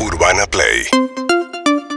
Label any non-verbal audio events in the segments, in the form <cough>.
Urbana Play.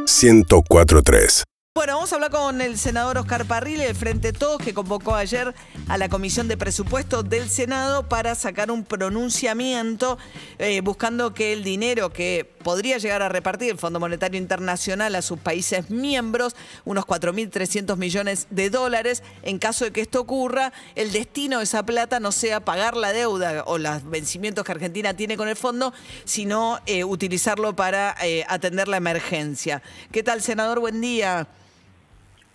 1043 Bueno, vamos a hablar con el senador Oscar Parril del Frente Todos, que convocó ayer a la Comisión de Presupuesto del Senado para sacar un pronunciamiento eh, buscando que el dinero que podría llegar a repartir el Fondo Monetario Internacional a sus países miembros, unos 4.300 millones de dólares, en caso de que esto ocurra, el destino de esa plata no sea pagar la deuda o los vencimientos que Argentina tiene con el fondo, sino eh, utilizarlo para eh, atender la emergencia. ¿Qué tal, senador? Buen día.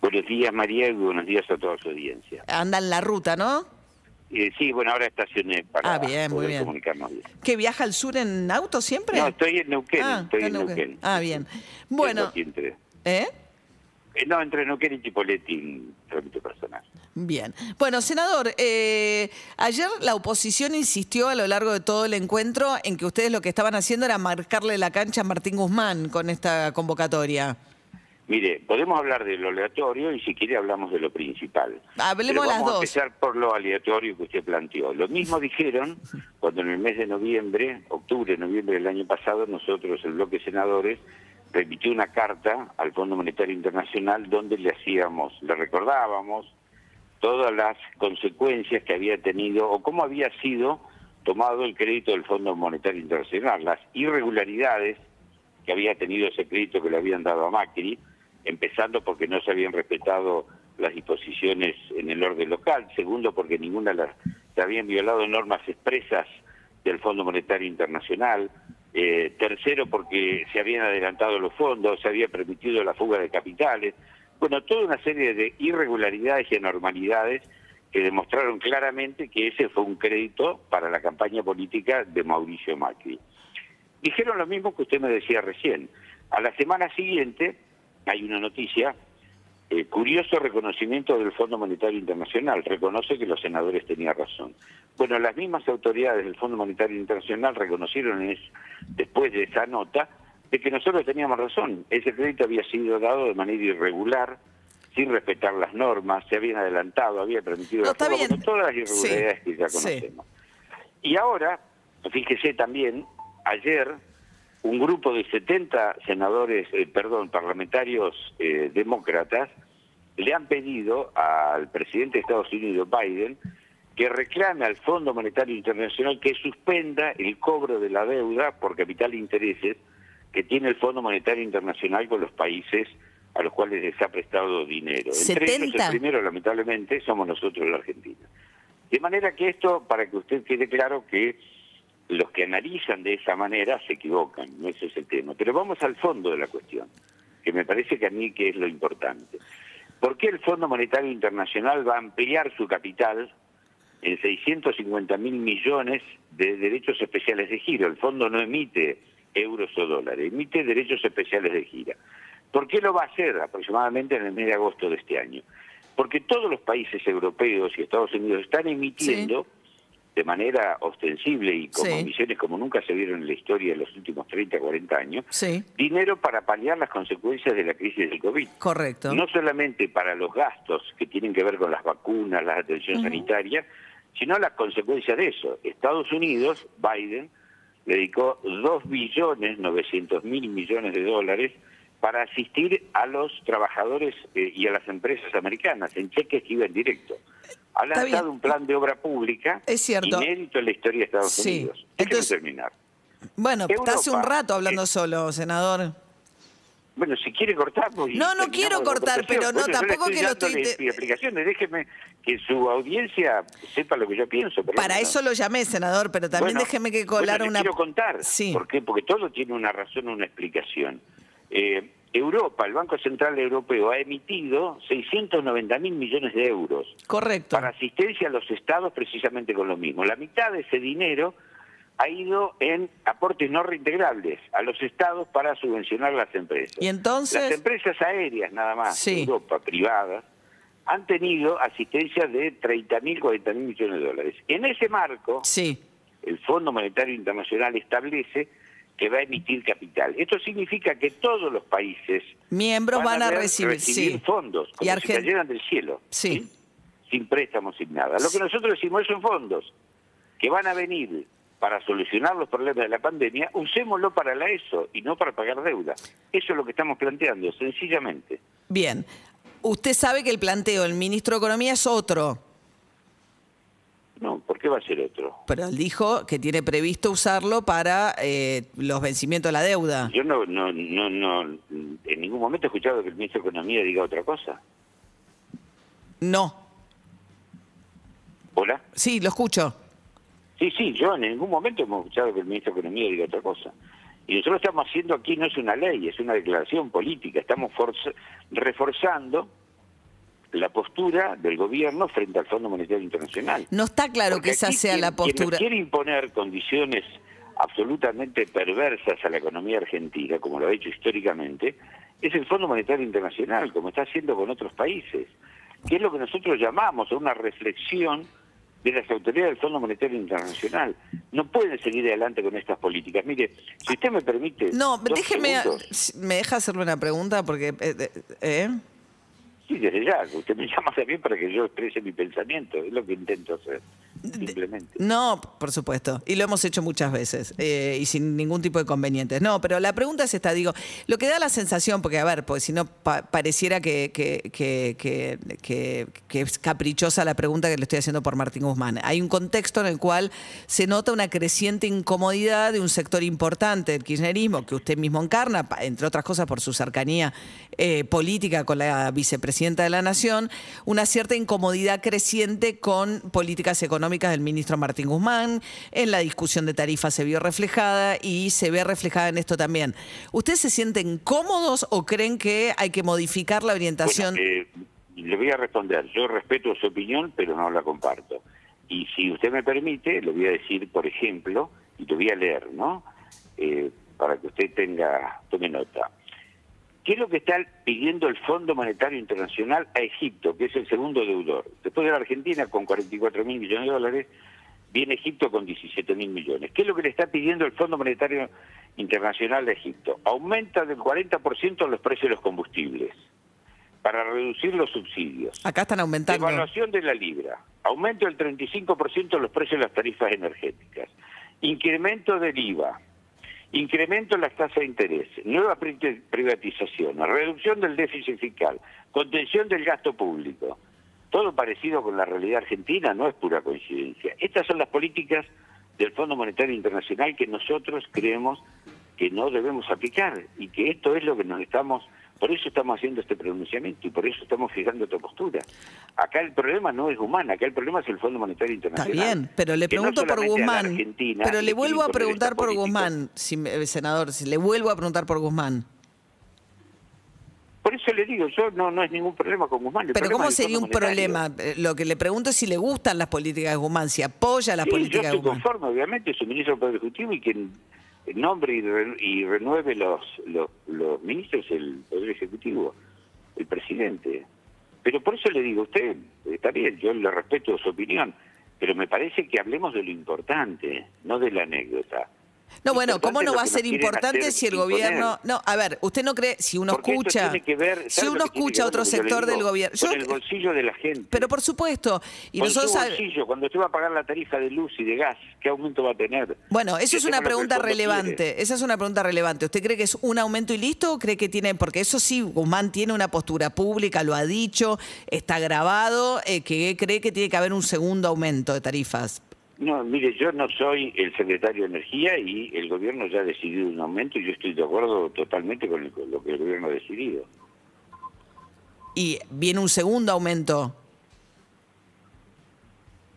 Buenos días, María, y buenos días a toda su audiencia. Anda en la ruta, ¿no? Eh, sí, bueno, ahora estacioné para Ah, bien, muy poder bien. comunicarnos bien. ¿Que viaja al sur en auto siempre? No, estoy en Neuquén, Ah, estoy en Neuquén. Neuquén. Ah, bien. <laughs> Bueno, entre- ¿eh? eh, no, entre Neuquén y Chipoletti, trámite personal. Bien. Bueno, senador, eh, ayer la oposición insistió a lo largo de todo el encuentro en que ustedes lo que estaban haciendo era marcarle la cancha a Martín Guzmán con esta convocatoria. Mire, podemos hablar de lo aleatorio y si quiere hablamos de lo principal. Hablemos Pero las vamos dos. a empezar por lo aleatorio que usted planteó. Lo mismo dijeron cuando en el mes de noviembre, octubre, noviembre del año pasado, nosotros, el bloque de senadores, remitió una carta al Fondo Monetario Internacional donde le hacíamos, le recordábamos todas las consecuencias que había tenido o cómo había sido tomado el crédito del Fondo Monetario Internacional, las irregularidades que había tenido ese crédito que le habían dado a Macri, empezando porque no se habían respetado las disposiciones en el orden local, segundo porque ninguna las se habían violado normas expresas del Fondo Monetario Internacional, eh, tercero porque se habían adelantado los fondos, se había permitido la fuga de capitales, bueno, toda una serie de irregularidades y anormalidades que demostraron claramente que ese fue un crédito para la campaña política de Mauricio Macri. Dijeron lo mismo que usted me decía recién. A la semana siguiente hay una noticia, eh, curioso reconocimiento del Fondo Monetario Internacional, reconoce que los senadores tenían razón. Bueno, las mismas autoridades del Fondo Monetario Internacional reconocieron es- después de esa nota de que nosotros teníamos razón. Ese crédito había sido dado de manera irregular, sin respetar las normas, se habían adelantado, había permitido No, la fuga, bueno, todas las irregularidades Sí, que ya sí. conocemos. Y ahora, fíjese también, ayer un grupo de 70 senadores, eh, perdón, parlamentarios eh, demócratas le han pedido al presidente de Estados Unidos, Biden, que reclame al Fondo Monetario Internacional que suspenda el cobro de la deuda por capital e intereses que tiene el Fondo Monetario Internacional con los países a los cuales les ha prestado dinero. Entre ellos, 70. el primero, lamentablemente, somos nosotros, la Argentina. De manera que esto, para que usted quede claro que los que analizan de esa manera se equivocan, no ese es el tema. Pero vamos al fondo de la cuestión, que me parece que a mí que es lo importante. ¿Por qué el Fondo Monetario Internacional va a ampliar su capital en 650 mil millones de derechos especiales de giro? El fondo no emite euros o dólares, emite derechos especiales de gira. ¿Por qué lo va a hacer aproximadamente en el mes de agosto de este año? Porque todos los países europeos y Estados Unidos están emitiendo de manera ostensible y con Sí. emisiones como nunca se vieron en la historia de los últimos 30, 40 años, Sí, dinero para paliar las consecuencias de la crisis del COVID. correcto. No solamente para los gastos que tienen que ver con las vacunas, la atención sanitaria, sino las consecuencias de eso. Estados Unidos, Biden, le dedicó 2 billones 900 mil millones de dólares para asistir a los trabajadores eh, y a las empresas americanas en cheques que iban directo. Ha lanzado un plan de obra pública Es cierto. inédito en la historia de Estados Sí. Unidos. Entonces- terminar. Bueno, está hace un Europa, rato hablando eh, solo, senador. Bueno, si quiere cortar... pues, No, no quiero cortar, pero no, Bueno, tampoco que lo estoy- explicaciones, déjeme que su audiencia sepa lo que yo pienso. Para eso lo llamé, senador, pero también Bueno, déjeme que bueno, colar le una... quiero contar. Sí. ¿Por qué? Porque todo tiene una razón, una explicación. Eh, Europa, el Banco Central Europeo, ha emitido 690 mil millones de euros Correcto. para asistencia a los estados precisamente con lo mismo. La mitad de ese dinero ha ido en aportes no reintegrables a los estados para subvencionar las empresas. Y entonces- Las empresas aéreas nada más, Sí. Europa, privadas, han tenido asistencia de 30 mil, 40 mil millones de dólares. En ese marco, Sí, el Fondo Monetario Internacional establece que va a emitir capital. Esto significa que todos los países miembros van a recibir, sí. fondos, como Y si Argen- cayeran del cielo, Sí. sin préstamos, sin nada. Lo que nosotros decimos son fondos que van a venir para solucionar los problemas de la pandemia, usémoslo para la ESO y no para pagar deuda. Eso es lo que estamos planteando, sencillamente. Bien. Usted sabe que el planteo del ministro de Economía es otro. No, ¿por qué va a ser otro? Pero él dijo que tiene previsto usarlo para eh, los vencimientos de la deuda. Yo no, no, no, no, en ningún momento he escuchado que el ministro de Economía diga otra cosa. No. ¿Hola? Sí, lo escucho. Sí, sí, yo en ningún momento hemos escuchado que el ministro de Economía diga otra cosa. Y nosotros estamos haciendo aquí, no es una ley, es una declaración política. Estamos reforzando la postura del gobierno frente al Fondo Monetario Internacional. No está claro que esa sea la postura. Quien quiere imponer condiciones absolutamente perversas a la economía argentina, como lo ha hecho históricamente, es el Fondo Monetario Internacional, como está haciendo con otros países, que es lo que nosotros llamamos una reflexión de las autoridades del Fondo Monetario Internacional. No pueden seguir adelante con estas políticas. Mire, si usted me permite... No, déjeme... ¿Me deja hacerle una pregunta? Porque... Eh, ¿eh? Sí, desde ya. Usted me <laughs> llama también para que yo exprese mi pensamiento. Es lo que intento hacer. Simplemente. No, por supuesto. Y lo hemos hecho muchas veces. Eh, y sin ningún tipo de convenientes. No, pero la pregunta es esta. Digo, lo que da la sensación, porque a ver, porque si no pareciera que, que, que, que, es caprichosa la pregunta que le estoy haciendo por Martín Guzmán. Hay un contexto en el cual se nota una creciente incomodidad de un sector importante del kirchnerismo, que usted mismo encarna, entre otras cosas por su cercanía eh, política con la vicepresidenta de la Nación, una cierta incomodidad creciente con políticas económicas del ministro Martín Guzmán. En la discusión de tarifas se vio reflejada y se ve reflejada en esto también. ¿Ustedes se sienten cómodos o creen que hay que modificar la orientación? Eh, le voy a responder. Yo respeto su opinión, pero no la comparto. Y si usted me permite, le voy a decir, por ejemplo, y lo voy a leer, ¿no? Eh, para que usted tenga, tome nota. ¿Qué es lo que está pidiendo el Fondo Monetario Internacional a Egipto, que es el segundo deudor? Después de la Argentina, con 44 mil millones de dólares, viene Egipto con 17 mil millones. ¿Qué es lo que le está pidiendo el Fondo Monetario Internacional a Egipto? Aumenta del 40% los precios de los combustibles para reducir los subsidios. Acá están aumentando. Evaluación de la libra. Aumento del 35% de los precios de las tarifas energéticas. Incremento del IVA incremento en las tasas de interés, nueva privatización, reducción del déficit fiscal, contención del gasto público. Todo parecido con la realidad argentina, no es pura coincidencia. Estas son las políticas del Fondo Monetario Internacional que nosotros creemos que no debemos aplicar y que esto es lo que nos estamos por eso estamos haciendo este pronunciamiento y por eso estamos fijando esta postura. Acá el problema no es Guzmán, acá el problema es el Fondo Monetario Internacional. Está bien, pero le pregunto por Guzmán. Pero le vuelvo a preguntar por Guzmán, eh, senador, le vuelvo a preguntar por Guzmán. Por eso le digo, yo no, no es ningún problema con Guzmán. Pero ¿cómo sería un problema? Eh, lo que le pregunto es si le gustan las políticas de Guzmán, si apoya las políticas de Guzmán. Yo estoy conforme, obviamente, es un ministro del Poder Ejecutivo y que nombre y, renueve los, los, ministros el Poder Ejecutivo, el presidente. Pero por eso le digo, usted está bien, yo le respeto su opinión, pero me parece que hablemos de lo importante, no de la anécdota. No, bueno, ¿cómo no va a ser importante si el gobierno... No, a ver, usted no cree, si uno escucha... si uno escucha a otro sector del gobierno... Con el bolsillo de la gente. Pero por supuesto. Y con nosotros bolsillo, cuando usted va a pagar la tarifa de luz y de gas, ¿qué aumento va a tener? Bueno, eso es una pregunta relevante. Esa es una pregunta relevante. ¿Usted cree que es un aumento y listo o cree que tiene... Porque eso sí, Guzmán tiene una postura pública, lo ha dicho, está grabado, eh, que cree que tiene que haber un segundo aumento de tarifas. No, mire, yo no soy el secretario de Energía y el gobierno ya ha decidido un aumento y yo estoy de acuerdo totalmente con, lo que el gobierno ha decidido. ¿Y viene un segundo aumento?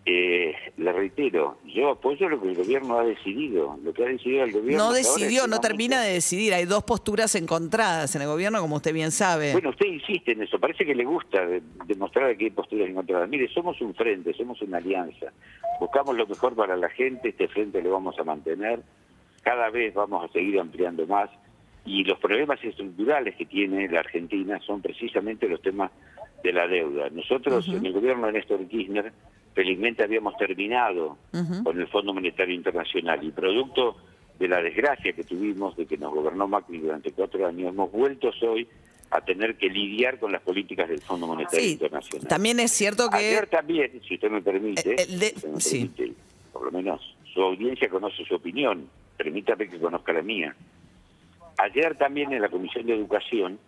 Eh, le reitero, yo apoyo lo que el gobierno ha decidido, lo que ha decidido el gobierno. No decidió, no termina de decidir, hay dos posturas encontradas en el gobierno, como usted bien sabe. Bueno, usted insiste en eso, parece que le gusta demostrar que hay posturas encontradas. Mire, somos un frente, somos una alianza, buscamos lo mejor para la gente, este frente lo vamos a mantener, cada vez vamos a seguir ampliando más y los problemas estructurales que tiene la Argentina son precisamente los temas de la deuda. Nosotros en el gobierno de Néstor Kirchner felizmente habíamos terminado con el Fondo Monetario Internacional y producto de la desgracia que tuvimos de que nos gobernó Macri durante cuatro años, hemos vuelto hoy a tener que lidiar con las políticas del Fondo Monetario Internacional. También es cierto que... Ayer también, si usted me permite, por lo menos su audiencia conoce su opinión, permítame que conozca la mía. Ayer también en la Comisión de Educación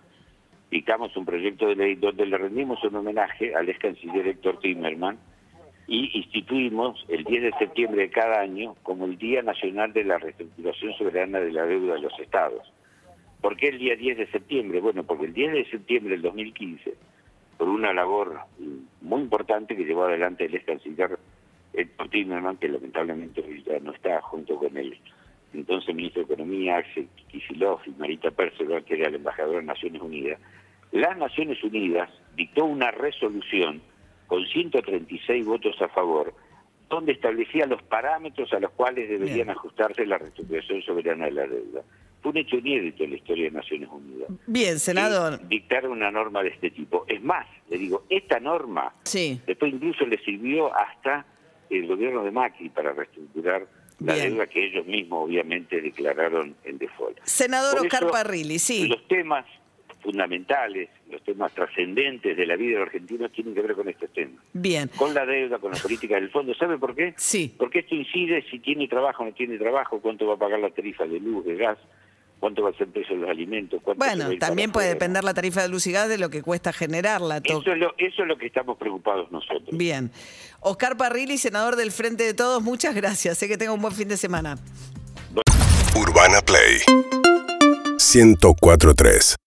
dictamos un proyecto de ley donde le rendimos un homenaje al ex canciller Héctor Timerman y instituimos el 10 de septiembre de cada año como el Día Nacional de la Reestructuración Soberana de la Deuda de los Estados. ¿Por qué el día 10 de septiembre? Bueno, porque el 10 de septiembre del 2015, por una labor muy importante que llevó adelante el ex canciller Héctor Timerman, que lamentablemente ya no está, junto con el entonces ministro de Economía, Axel Kicillof y Marita Percival, que era el embajador de Naciones Unidas, las Naciones Unidas dictó una resolución con 136 votos a favor, donde establecía los parámetros a los cuales deberían ajustarse la reestructuración soberana de la deuda. Fue un hecho inédito en la historia de Naciones Unidas. Bien, senador. dictar una norma de este tipo. Es más, le digo, esta norma después incluso le sirvió hasta el gobierno de Macri para reestructurar la deuda que ellos mismos obviamente declararon en default. Senador Oscar Parrilli, sí. Los temas fundamentales, los temas trascendentes de la vida de los argentinos tienen que ver con estos temas. Bien. Con la deuda, con la política del fondo. ¿Sabe por qué? Sí. Porque esto incide si tiene trabajo o no tiene trabajo, cuánto va a pagar la tarifa de luz, de gas, cuánto va a ser el precio de los alimentos. Bueno, también puede depender la tarifa de luz y gas de lo que cuesta generarla. Eso es, lo, eso es lo que estamos preocupados nosotros. Bien. Oscar Parrilli, senador del Frente de Todos, muchas gracias. Sé que tenga un buen fin de semana. Urbana Play 1043